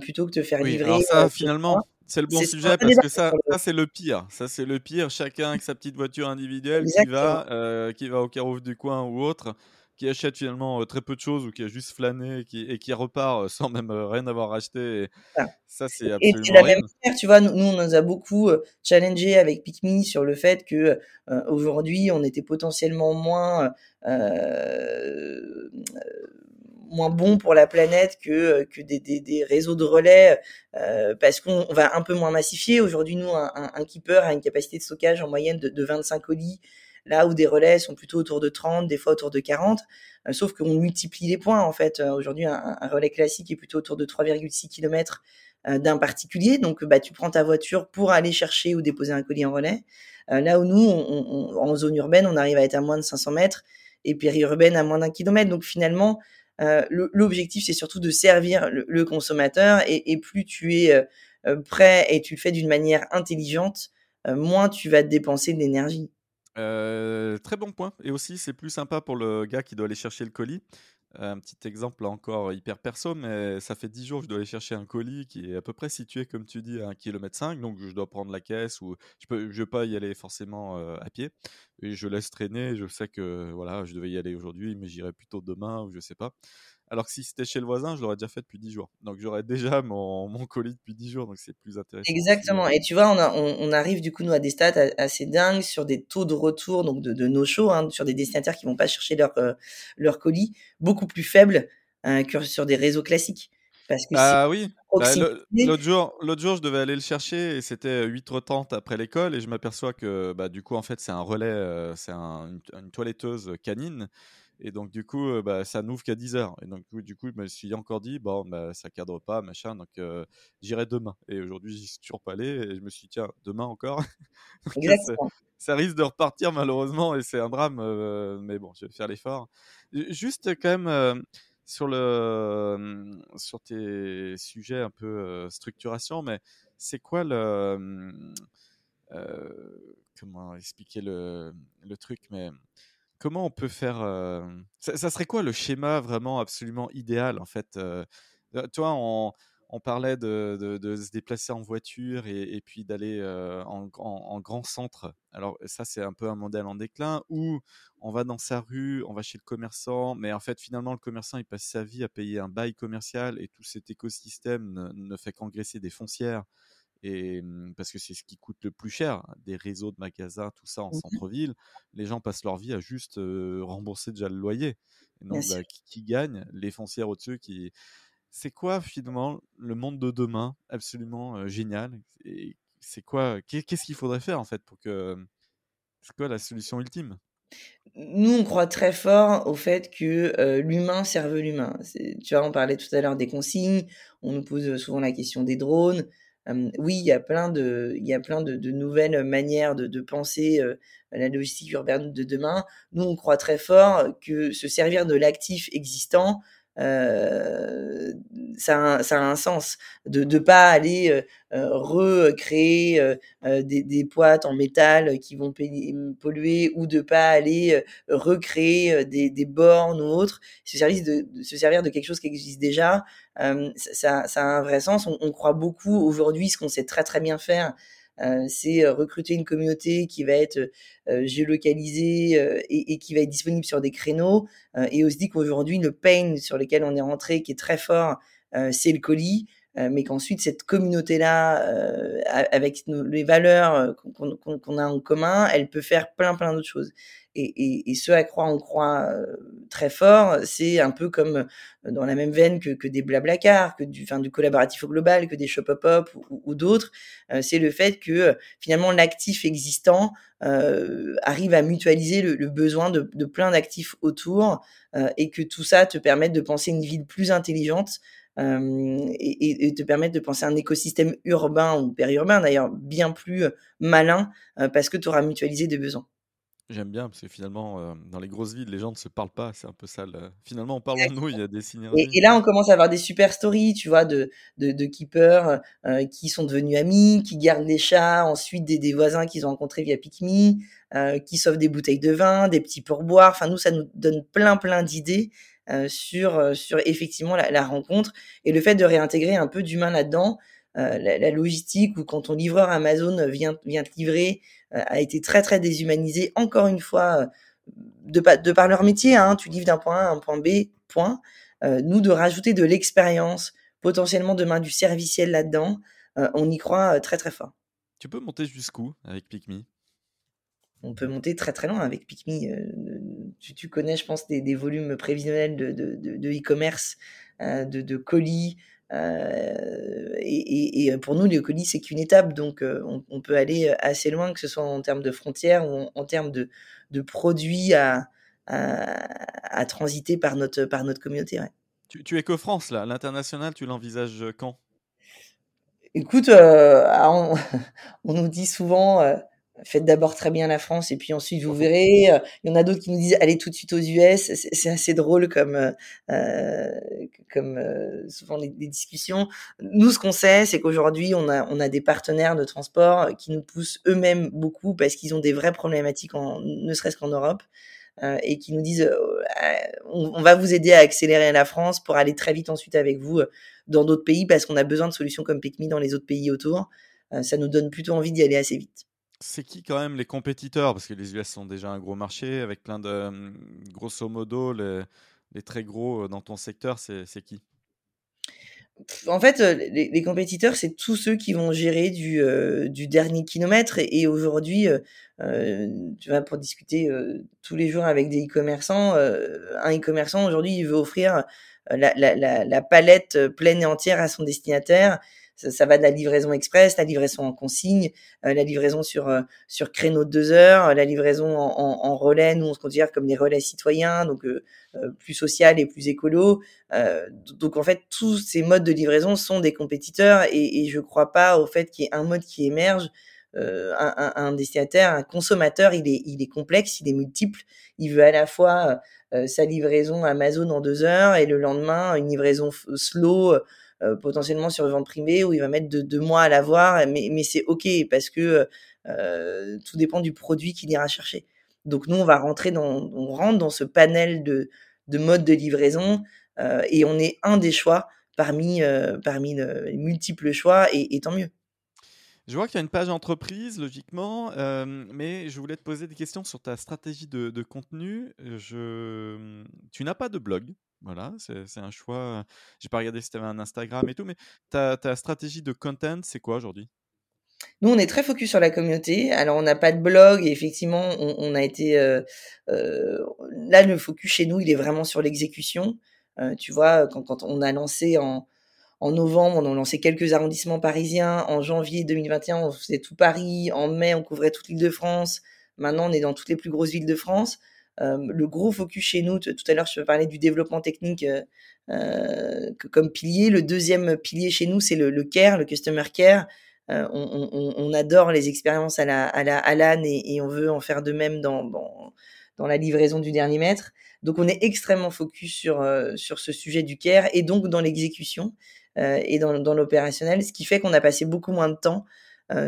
plutôt que te faire oui, livrer. Alors ça, finalement, c'est le bon sujet parce que ça, ça c'est le pire. Ça c'est le pire. Chacun avec sa petite voiture individuelle qui va, euh, qui va au carrefour du coin ou autre qui achète finalement très peu de choses ou qui a juste flâné et qui, et qui repart (laughs) sans même rien avoir acheté. Ça, c'est absolument. Et la même manière, tu vois, nous, on nous a beaucoup challengé avec Pikmi sur le fait que aujourd'hui, on était potentiellement moins. Euh, moins bon pour la planète que, que des, des, réseaux de relais euh, parce qu'on va un peu moins massifier. Aujourd'hui, nous, un, keeper a une capacité de stockage en moyenne de, de 25 colis là où des relais sont plutôt autour de 30, des fois autour de 40, euh, sauf qu'on multiplie les points en fait. Euh, aujourd'hui, un, relais classique est plutôt autour de 3,6 km euh, d'un particulier, donc bah, tu prends ta voiture pour aller chercher ou déposer un colis en relais. là où nous, en zone urbaine, on arrive à être à moins de 500 mètres et périurbaine à moins d'un kilomètre. Donc finalement, l'objectif, c'est surtout de servir le, consommateur et, plus tu es prêt et tu le fais d'une manière intelligente, moins tu vas dépenser de l'énergie. Euh, très bon point. Et aussi, c'est plus sympa pour le gars qui doit aller chercher le colis. Euh, un petit exemple encore hyper perso, mais ça fait 10 jours que je dois aller chercher un colis qui est à peu près situé, comme tu dis, à 1 km 5. Donc je dois prendre la caisse ou je peux, je vais pas y aller forcément euh, à pied. Et je laisse traîner. Je sais que voilà, je devais y aller aujourd'hui, mais j'irai plutôt demain ou je sais pas. Alors que si c'était chez le voisin, je l'aurais déjà fait depuis 10 jours. Donc j'aurais déjà (laughs) mon, mon, colis depuis 10 jours, donc c'est plus intéressant. Exactement. Et tu vois, on, a, on, arrive du coup nous à des stats assez dingues sur des taux de retour, donc de, de nos shows, hein, sur des destinataires qui vont pas chercher leur, euh, leur colis, beaucoup plus faibles euh, que sur des réseaux classiques. Parce que ah oui, bah, l'autre jour, l'autre jour, je devais aller le chercher et c'était 8h30 après l'école et je m'aperçois que bah, du coup, en fait, c'est un relais, euh, c'est un, une, une, toiletteuse canine et donc, du coup, bah, ça n'ouvre qu'à 10 heures. Et donc, du coup, je me suis encore dit, bon, bah, ça cadre pas, machin. Donc, j'irai demain. Et aujourd'hui, j'y suis toujours pas allé. Et je me suis dit, tiens, demain encore? (laughs) ça, risque de repartir, malheureusement. Et c'est un drame. mais bon, je vais faire l'effort. Juste, quand même, sur, le, sur tes sujets un peu structuration, mais c'est quoi le. comment expliquer le, le truc mais comment on peut faire ça, serait quoi le schéma vraiment absolument idéal en fait euh, Toi, on, parlait de, se déplacer en voiture et, puis d'aller en, grand centre. Alors ça, c'est un peu un modèle en déclin où on va dans sa rue, on va chez le commerçant, mais en fait, finalement, le commerçant, il passe sa vie à payer un bail commercial et tout cet écosystème ne fait qu'engraisser des foncières et parce que c'est ce qui coûte le plus cher, des réseaux de magasins, tout ça en mmh centre-ville. Les gens passent leur vie à juste rembourser déjà le loyer. Et donc, bah, qui, gagne? Les foncières au-dessus qui. C'est quoi finalement le monde de demain Absolument génial? Et c'est quoi Qu'est-ce qu'il faudrait faire en fait pour que. C'est quoi la solution ultime? Nous, on croit très fort au fait que l'humain serve l'humain. Tu vois, on parlait tout à l'heure des consignes, on nous pose souvent la question des drones. Oui, il y a plein de, il y a plein de, nouvelles manières de, de penser la logistique urbaine de demain. Nous, on croit très fort que se servir de l'actif existant euh, ça, a, ça, a, un sens de ne pas aller euh, euh, recréer des, des, boîtes en métal qui vont polluer ou de pas aller recréer des, des, bornes ou autres. Se, servir de, se servir de quelque chose qui existe déjà, ça, ça, a un vrai sens. On, on croit beaucoup aujourd'hui, ce qu'on sait très très bien faire, euh, c'est euh, recruter une communauté qui va être euh, géolocalisée et, qui va être disponible sur des créneaux. et on se dit qu'aujourd'hui, le pain sur lequel on est rentré, qui est très fort, c'est le colis mais qu'ensuite cette communauté-là, avec les valeurs qu'on a en commun, elle peut faire plein plein d'autres choses et, ce à quoi on croit très fort, c'est un peu comme dans la même veine que, des blablacars, que du, enfin, du collaboratif au global, que des shop up up ou, d'autres. c'est le fait que finalement l'actif existant arrive à mutualiser le, besoin de, plein d'actifs autour et que tout ça te permette de penser une ville plus intelligente. et, et, te permettre de penser un écosystème urbain ou périurbain d'ailleurs bien plus malin parce que tu auras mutualisé des besoins. J'aime bien parce que finalement, euh, dans les grosses villes, les gens ne se parlent pas. C'est un peu ça. Finalement, parlons-nous, il y a des synergies. Et, et, là, on commence à avoir des super stories, tu vois, de, de, de keepers euh, qui sont devenus amis, qui gardent les chats, ensuite des, des voisins qu'ils ont rencontrés via Pikmi, euh, qui sauvent des bouteilles de vin, des petits pourboires. Enfin, nous, ça nous donne plein, plein d'idées euh, sur, euh, sur effectivement la, la, rencontre et le fait de réintégrer un peu d'humain là-dedans. Euh, la, la, logistique ou quand ton livreur Amazon vient, vient te livrer euh, a été très très déshumanisé. Encore une fois, euh, de, de par leur métier, hein, tu livres d'un point A à un point B, point. Nous, de rajouter de l'expérience, potentiellement demain du serviciel là-dedans, on y croit très très fort. Tu peux monter jusqu'où avec Picmi on peut monter très très loin avec Picmi. tu, tu, connais, je pense, des, des volumes prévisionnels de e-commerce, de, de, de, colis, euh, et, et, pour nous, le colis, c'est qu'une étape, donc euh, on, peut aller assez loin, que ce soit en termes de frontières ou en, termes de, de, produits à, à, transiter par notre, par notre communauté. Ouais. Tu, tu es que France, là. L'international, tu l'envisages quand? Écoute, euh, on, (laughs) on, nous dit souvent faites d'abord très bien la France et puis ensuite vous verrez. Euh, il y en a d'autres qui nous disent allez tout de suite aux US. C'est assez drôle comme euh, euh comme euh, souvent les, discussions. Nous, ce qu'on sait, c'est qu'aujourd'hui on a on a des partenaires de transport qui nous poussent eux-mêmes beaucoup parce qu'ils ont des vraies problématiques, en, ne serait-ce qu'en Europe. et qui nous disent on, on, va vous aider à accélérer la France pour aller très vite ensuite avec vous dans d'autres pays parce qu'on a besoin de solutions comme PICMI dans les autres pays autour. ça nous donne plutôt envie d'y aller assez vite c'est qui quand même les compétiteurs? Parce que les US sont déjà un gros marché avec plein de. Grosso modo, les, très gros euh, dans ton secteur, c'est qui? En fait, euh, les, compétiteurs, c'est tous ceux qui vont gérer du, euh, dernier kilomètre. Et, aujourd'hui, tu vas pour discuter tous les jours avec des e-commerçants, un e-commerçant aujourd'hui, il veut offrir la, palette pleine et entière à son destinataire ça, va de la livraison express, la livraison en consigne, euh, la livraison sur euh, sur créneau de deux heures, la livraison en, en, relais, nous on se considère comme des relais citoyens, donc euh, plus social et plus écolo. donc en fait, tous ces modes de livraison sont des compétiteurs et, et je crois pas au fait qu'il y ait un mode qui émerge. Un, un, un, destinataire, un consommateur, il est, il est complexe, il est multiple. Il veut à la fois sa livraison Amazon en deux heures et le lendemain une livraison slow euh, potentiellement sur vente privée où il va mettre deux, mois à l'avoir, mais, mais c'est ok parce que euh, tout dépend du produit qu'il ira chercher. Donc nous, on va rentrer dans, on rentre dans ce panel de, de modes de livraison euh, et on est un des choix parmi, parmi les multiples choix et, tant mieux. Je vois qu'il y a une page entreprise, logiquement, mais je voulais te poser des questions sur ta stratégie de, de contenu. Je... Tu n'as pas de blog, voilà, c'est un choix. J'ai pas regardé si tu avais un Instagram et tout, mais ta, ta stratégie de content, c'est quoi aujourd'hui? Nous, on est très focus sur la communauté. Alors, on n'a pas de blog et effectivement, on, a été euh, euh, là le focus chez nous, il est vraiment sur l'exécution. Euh, tu vois, quand, quand, on a lancé en, en novembre, on a lancé quelques arrondissements parisiens. En janvier 2021, on faisait tout Paris. En mai, on couvrait toute l'Île-de-France. Maintenant, on est dans toutes les plus grosses villes de France. Le gros focus chez nous, tout à l'heure, je parlais du développement technique comme pilier. Le deuxième pilier chez nous, c'est le, care, le customer care. On, adore les expériences à la, à la Alan et, et on veut en faire de même dans, dans, la livraison du dernier mètre. Donc on est extrêmement focus sur, sur ce sujet du care et donc dans l'exécution et dans, dans l'opérationnel, ce qui fait qu'on a passé beaucoup moins de temps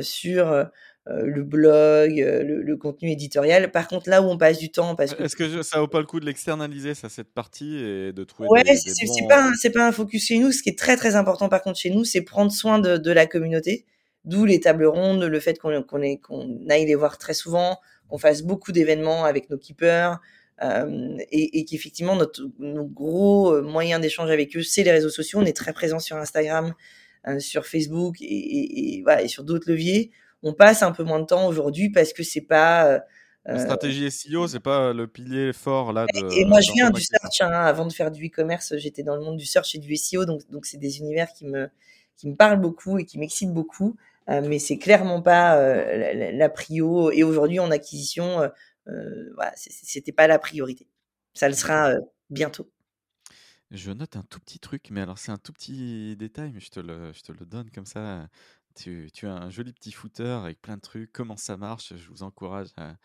sur euh, le blog, euh, le, contenu éditorial. Par contre, là où on passe du temps, parce que est-ce que ça vaut pas le coup de l'externaliser ça cette partie et de trouver ouais, c'est bons... pas c'est pas un focus chez nous. Ce qui est très très important par contre chez nous, c'est prendre soin de, de la communauté. D'où les tables rondes, le fait qu'on aille les voir très souvent, qu'on fasse beaucoup d'événements avec nos keepers. Euh, et, et qu'effectivement notre nos gros moyens d'échange avec eux, c'est les réseaux sociaux. On est très présent sur Instagram, sur Facebook et, et, et, voilà, et sur d'autres leviers on passe un peu moins de temps aujourd'hui parce que c'est pas euh, la stratégie SEO, c'est pas le pilier fort là. De, et moi, je viens du search. Hein, avant de faire du e-commerce, j'étais dans le monde du search et du SEO, donc donc c'est des univers qui me qui me parlent beaucoup et qui m'excitent beaucoup. Euh, mais c'est clairement pas euh, la, prio. Et aujourd'hui, en acquisition, euh, voilà, c'était pas la priorité. Ça le sera bientôt. Je note un tout petit truc, mais alors c'est un tout petit détail, mais je te le, je te le donne comme ça. Tu, as un joli petit footer avec plein de trucs, comment ça marche? Je vous encourage à,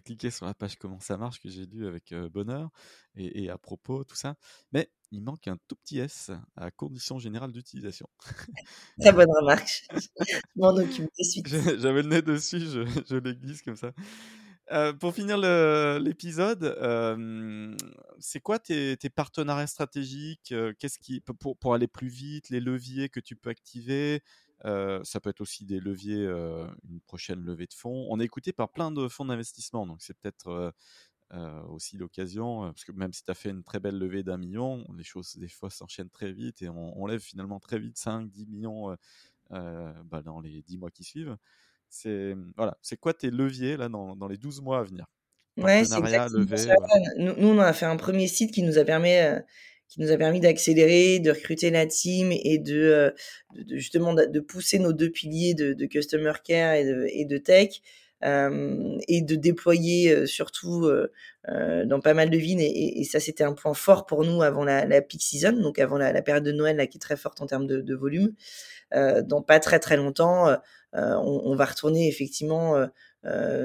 cliquer sur la page comment ça marche que j'ai lu avec bonheur et, à propos, tout ça. Mais il manque un tout petit S à condition générale d'utilisation. (laughs) Très bonne (laughs) remarque. Je m'en occupe de suite. J'avais le nez dessus, je, je l'aiguise comme ça. pour finir l'épisode, c'est quoi tes, partenariats stratégiques Qu'est-ce qui pour, pour aller plus vite, les leviers que tu peux activer? Ça peut être aussi des leviers, une prochaine levée de fonds. On est écouté par plein de fonds d'investissement, donc c'est peut-être aussi l'occasion, parce que même si tu as fait une très belle levée d'un million, les choses des fois s'enchaînent très vite et on, lève finalement très vite 5, 10 millions bah, dans les 10 mois qui suivent. C'est mmh, voilà, c'est quoi tes leviers là dans, dans les 12 mois à venir? Ouais, c'est exactement ça. Nous, nous, on a fait un premier site qui nous a permis qui nous a permis d'accélérer, de recruter la team et de, euh, de justement de, pousser nos deux piliers de, de customer care et de, et de tech. Euh, et de déployer euh, surtout euh, euh, dans pas mal de villes et, et ça c'était un point fort pour nous avant la, la peak season donc avant la, la, période de Noël là qui est très forte en termes de, de volume dans pas très très longtemps on, on, va retourner effectivement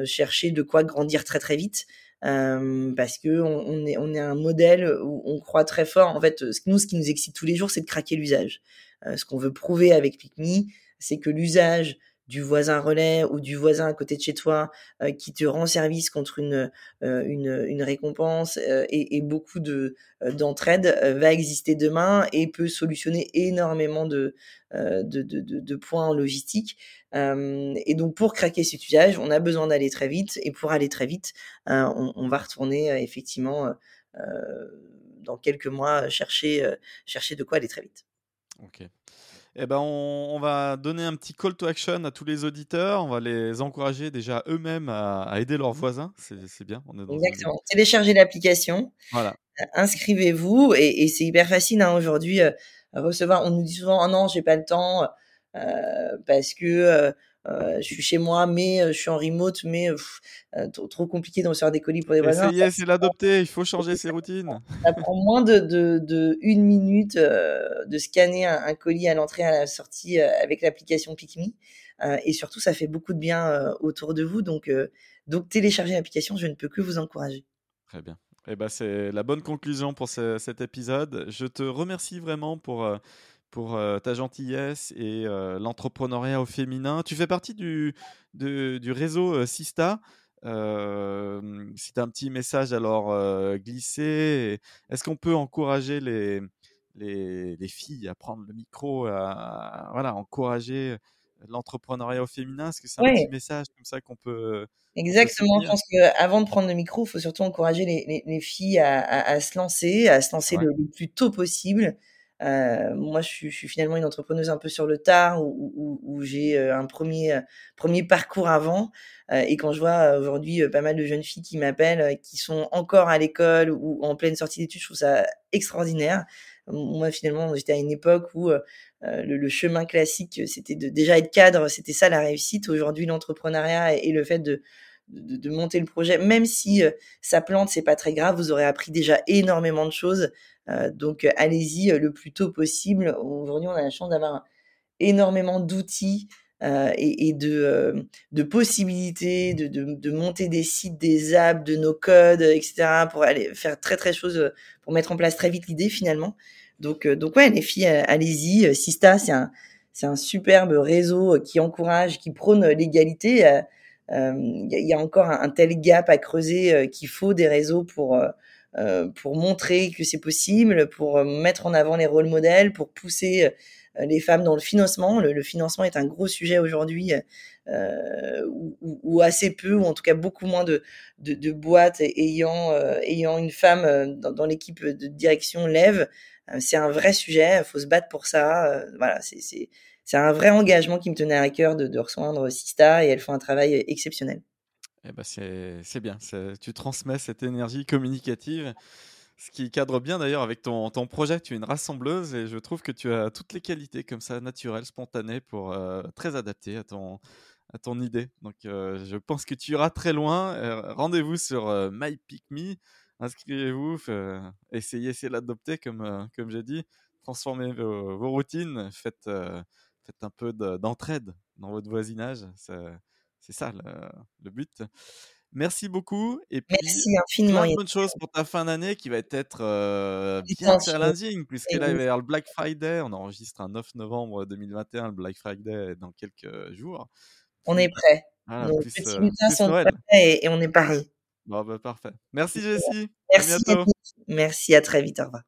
chercher de quoi grandir très très vite euh, parce que on, est on est un modèle où on croit très fort. En fait, nous, ce qui nous excite tous les jours, c'est de craquer l'usage. Euh, ce qu'on veut prouver avec Picme, c'est que l'usage du voisin relais ou du voisin à côté de chez toi euh, qui te rend service contre une euh, une, récompense euh, et, beaucoup de d'entraide va exister demain et peut solutionner énormément de de, de, points en logistique. et donc pour craquer cet usage, on a besoin d'aller très vite et pour aller très vite, on, on, va retourner effectivement dans quelques mois chercher chercher de quoi aller très vite. Ok. Eh ben, on, va donner un petit call to action à tous les auditeurs. On va les encourager déjà eux-mêmes à, aider leurs voisins. C'est bien. On est Exactement. Téléchargez l'application. Voilà. Euh, inscrivez-vous et, c'est hyper facile hein, aujourd'hui. Euh, recevoir, on nous dit souvent, oh non, j'ai pas le temps euh, parce que euh, je suis chez moi, mais euh, je suis en remote, mais euh, trop, compliqué de recevoir des colis pour les voisins. Essayez, c'est l'adopter, il faut changer ses (laughs) routines. Ça prend moins de, de, de une minute de scanner un, colis à l'entrée, à la sortie avec l'application PicMe. et surtout, ça fait beaucoup de bien autour de vous. Donc, donc télécharger l'application, je ne peux que vous encourager. Très bien. Eh ben, c'est la bonne conclusion pour cet épisode. Je te remercie vraiment pour pour euh, ta gentillesse et euh, l'entrepreneuriat au féminin. Tu fais partie du, du réseau euh, Sista. si tu as un petit message alors glisser, est-ce qu'on peut encourager les, les, les, filles à prendre le micro, à, voilà, encourager l'entrepreneuriat au féminin? Est-ce que c'est un petit message comme ça qu'on peut Exactement. je pense qu'avant de prendre le micro, il faut surtout encourager les, les, les filles à, à, se lancer, à se lancer le, plus tôt possible. Euh, moi, je suis, je suis, finalement une entrepreneuse un peu sur le tard, où, où, où j'ai euh, un premier euh, premier parcours avant. Euh, et quand je vois aujourd'hui pas mal de jeunes filles qui m'appellent, qui sont encore à l'école ou en pleine sortie d'études, je trouve ça extraordinaire. Moi, finalement, j'étais à une époque où le, le, chemin classique, c'était de déjà être cadre, c'était ça la réussite. Aujourd'hui, l'entrepreneuriat et, le fait de de, de, monter le projet. Même si ça plante, c'est pas très grave. Vous aurez appris déjà énormément de choses. Donc allez-y le plus tôt possible. Aujourd'hui, on a la chance d'avoir énormément d'outils euh, et, de, euh, possibilités de, monter des sites, des apps, de nos codes, etc. pour aller faire très très choses, pour mettre en place très vite l'idée finalement. Donc, euh, donc ouais, les filles, allez-y. Sista, c'est un, c'est un superbe réseau qui encourage, qui prône l'égalité. Il y, a encore un, tel gap à creuser qu'il faut des réseaux pour pour montrer que c'est possible, pour mettre en avant les rôles modèles, pour pousser euh, les femmes dans le financement. Le, financement est un gros sujet aujourd'hui, euh, ou, assez peu, ou en tout cas beaucoup moins de, de, boîtes ayant, euh, ayant une femme dans, l'équipe de direction lève. c'est un vrai sujet, il faut se battre pour ça. voilà, c'est un vrai engagement qui me tenait à cœur de, de rejoindre Sista et elles font un travail exceptionnel. Eh ben c'est bien, tu transmets cette énergie communicative ce qui cadre bien d'ailleurs avec ton, ton, projet. Tu es une rassembleuse et je trouve que tu as toutes les qualités comme ça, naturelles, spontanées, pour euh, très adapter à ton, à ton idée. Donc euh, je pense que tu iras très loin. Euh, rendez-vous sur MyPickMe. Inscrivez-vous, essayez, essayez l'adopter comme, comme j'ai dit. Transformez vos, routines, faites, faites un peu d'entraide dans votre voisinage. C'est ça le, le but. Merci beaucoup. Et puis, Merci infiniment. Plein de bonnes choses pour ta fin d'année qui va être euh, bien challenging, puisque là, il va y avoir le Black Friday. On enregistre un 9 novembre 2021. Le Black Friday dans quelques jours. On est prêt. Voilà, Nos plus, petits euh, sont prêts et, et, on est pareil. Bon, bah, parfait. Merci, Jessie. Merci. À bientôt. Merci, à très vite. Au revoir.